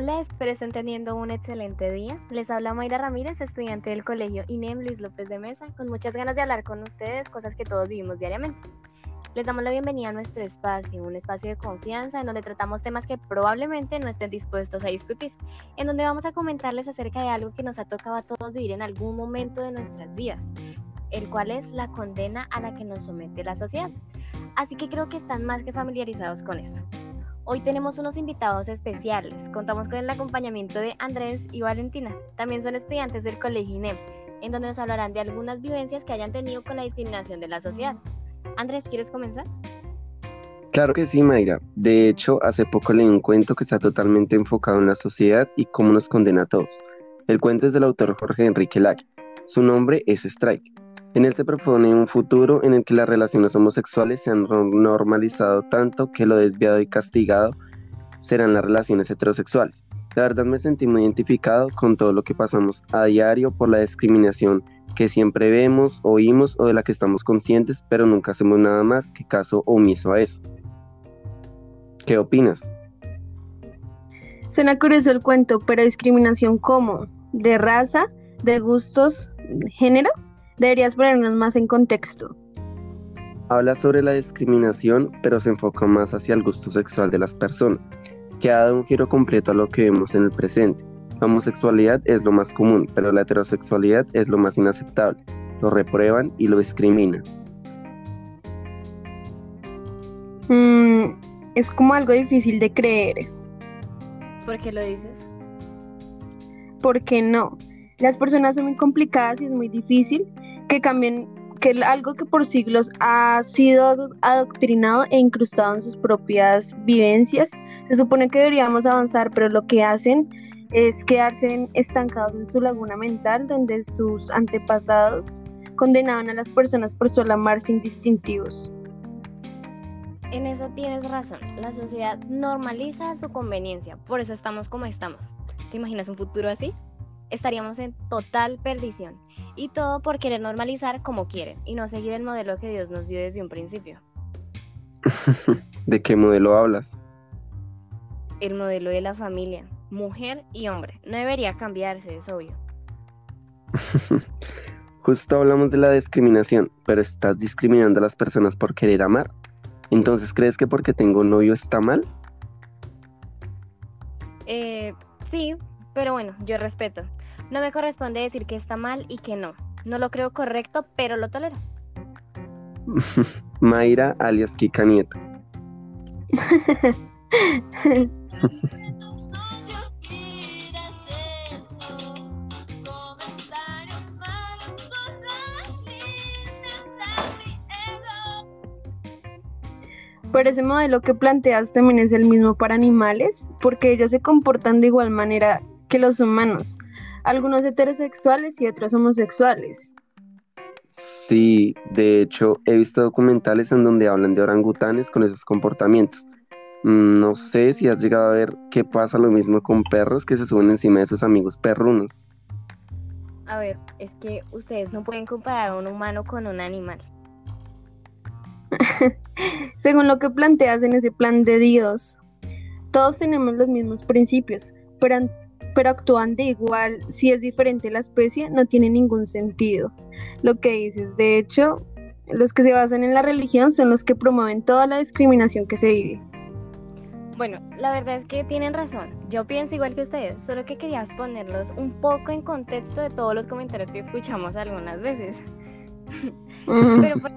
Hola, espero estén teniendo un excelente día. Les habla Mayra Ramírez, estudiante del colegio INEM Luis López de Mesa, con muchas ganas de hablar con ustedes, cosas que todos vivimos diariamente. Les damos la bienvenida a nuestro espacio, un espacio de confianza en donde tratamos temas que probablemente no estén dispuestos a discutir, en donde vamos a comentarles acerca de algo que nos ha tocado a todos vivir en algún momento de nuestras vidas, el cual es la condena a la que nos somete la sociedad. Así que creo que están más que familiarizados con esto. Hoy tenemos unos invitados especiales. Contamos con el acompañamiento de Andrés y Valentina. También son estudiantes del Colegio INEM, en donde nos hablarán de algunas vivencias que hayan tenido con la discriminación de la sociedad. Andrés, ¿quieres comenzar? Claro que sí, Mayra. De hecho, hace poco leí un cuento que está totalmente enfocado en la sociedad y cómo nos condena a todos. El cuento es del autor Jorge Enrique Lack. Su nombre es Strike. En él se propone un futuro en el que las relaciones homosexuales se han normalizado tanto que lo desviado y castigado serán las relaciones heterosexuales. La verdad me sentí muy identificado con todo lo que pasamos a diario por la discriminación que siempre vemos, oímos o de la que estamos conscientes, pero nunca hacemos nada más que caso omiso a eso. ¿Qué opinas? Suena curioso el cuento, pero discriminación cómo? ¿De raza? ¿De gustos? ¿Género? Deberías ponernos más en contexto. Habla sobre la discriminación, pero se enfoca más hacia el gusto sexual de las personas, que ha dado un giro completo a lo que vemos en el presente. La homosexualidad es lo más común, pero la heterosexualidad es lo más inaceptable. Lo reprueban y lo discriminan. Mm, es como algo difícil de creer. ¿Por qué lo dices? ¿Por qué no? Las personas son muy complicadas y es muy difícil que cambien, que algo que por siglos ha sido adoctrinado e incrustado en sus propias vivencias, se supone que deberíamos avanzar, pero lo que hacen es quedarse estancados en su laguna mental, donde sus antepasados condenaban a las personas por solo amar sin distintivos. En eso tienes razón, la sociedad normaliza su conveniencia, por eso estamos como estamos. ¿Te imaginas un futuro así? Estaríamos en total perdición. Y todo por querer normalizar como quieren y no seguir el modelo que Dios nos dio desde un principio. ¿De qué modelo hablas? El modelo de la familia, mujer y hombre. No debería cambiarse, es obvio. Justo hablamos de la discriminación, pero estás discriminando a las personas por querer amar. Entonces, ¿crees que porque tengo un novio está mal? Eh, sí, pero bueno, yo respeto. No me corresponde decir que está mal y que no. No lo creo correcto, pero lo tolero. Mayra alias Kika Nieto. Pero ese modelo que planteas también es el mismo para animales, porque ellos se comportan de igual manera que los humanos algunos heterosexuales y otros homosexuales. Sí, de hecho he visto documentales en donde hablan de orangutanes con esos comportamientos. Mm, no sé si has llegado a ver qué pasa lo mismo con perros que se suben encima de sus amigos perrunos. A ver, es que ustedes no pueden comparar a un humano con un animal. Según lo que planteas en ese plan de Dios, todos tenemos los mismos principios, pero pero actúan de igual, si es diferente la especie, no tiene ningún sentido. Lo que dices, de hecho, los que se basan en la religión son los que promueven toda la discriminación que se vive. Bueno, la verdad es que tienen razón. Yo pienso igual que ustedes, solo que quería ponerlos un poco en contexto de todos los comentarios que escuchamos algunas veces. Pero pues,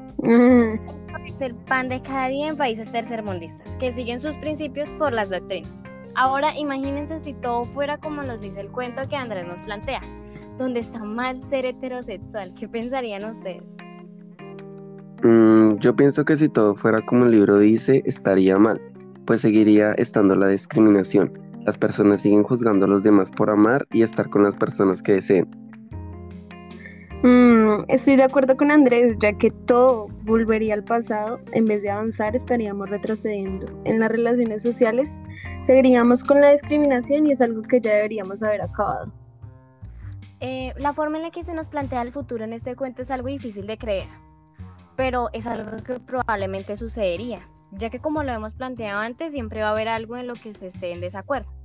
es el pan de cada día en países tercermundistas, que siguen sus principios por las doctrinas. Ahora imagínense si todo fuera como nos dice el cuento que Andrés nos plantea, donde está mal ser heterosexual. ¿Qué pensarían ustedes? Mm, yo pienso que si todo fuera como el libro dice, estaría mal, pues seguiría estando la discriminación. Las personas siguen juzgando a los demás por amar y estar con las personas que deseen. Mm, estoy de acuerdo con Andrés, ya que todo volvería al pasado, en vez de avanzar estaríamos retrocediendo. En las relaciones sociales seguiríamos con la discriminación y es algo que ya deberíamos haber acabado. Eh, la forma en la que se nos plantea el futuro en este cuento es algo difícil de creer, pero es algo que probablemente sucedería, ya que como lo hemos planteado antes, siempre va a haber algo en lo que se esté en desacuerdo.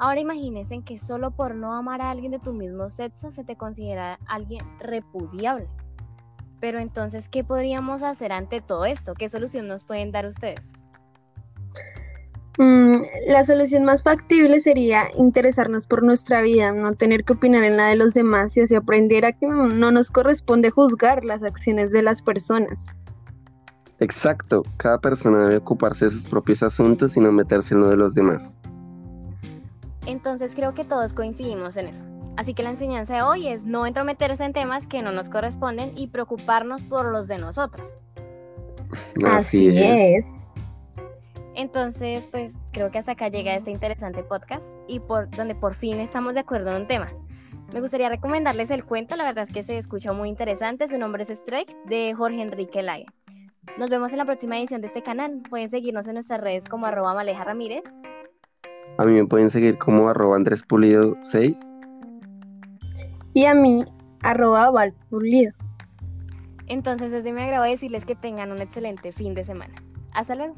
Ahora imagínense que solo por no amar a alguien de tu mismo sexo se te considera alguien repudiable. Pero entonces, ¿qué podríamos hacer ante todo esto? ¿Qué solución nos pueden dar ustedes? Mm, la solución más factible sería interesarnos por nuestra vida, no tener que opinar en la de los demás y así aprender a que no nos corresponde juzgar las acciones de las personas. Exacto, cada persona debe ocuparse de sus propios asuntos y no meterse en lo de los demás. Entonces creo que todos coincidimos en eso. Así que la enseñanza de hoy es no entrometerse en temas que no nos corresponden y preocuparnos por los de nosotros. Así, es. Entonces, pues creo que hasta acá llega este interesante podcast y por donde por fin estamos de acuerdo en un tema. Me gustaría recomendarles el cuento, la verdad es que se escucha muy interesante. Su nombre es Strike de Jorge Enrique Lague. Nos vemos en la próxima edición de este canal. Pueden seguirnos en nuestras redes como arroba Maleja Ramírez. A mí me pueden seguir como arroba Andrés Pulido 6 y a mí arroba valpulido. Entonces es de mi agrado decirles que tengan un excelente fin de semana. Hasta luego.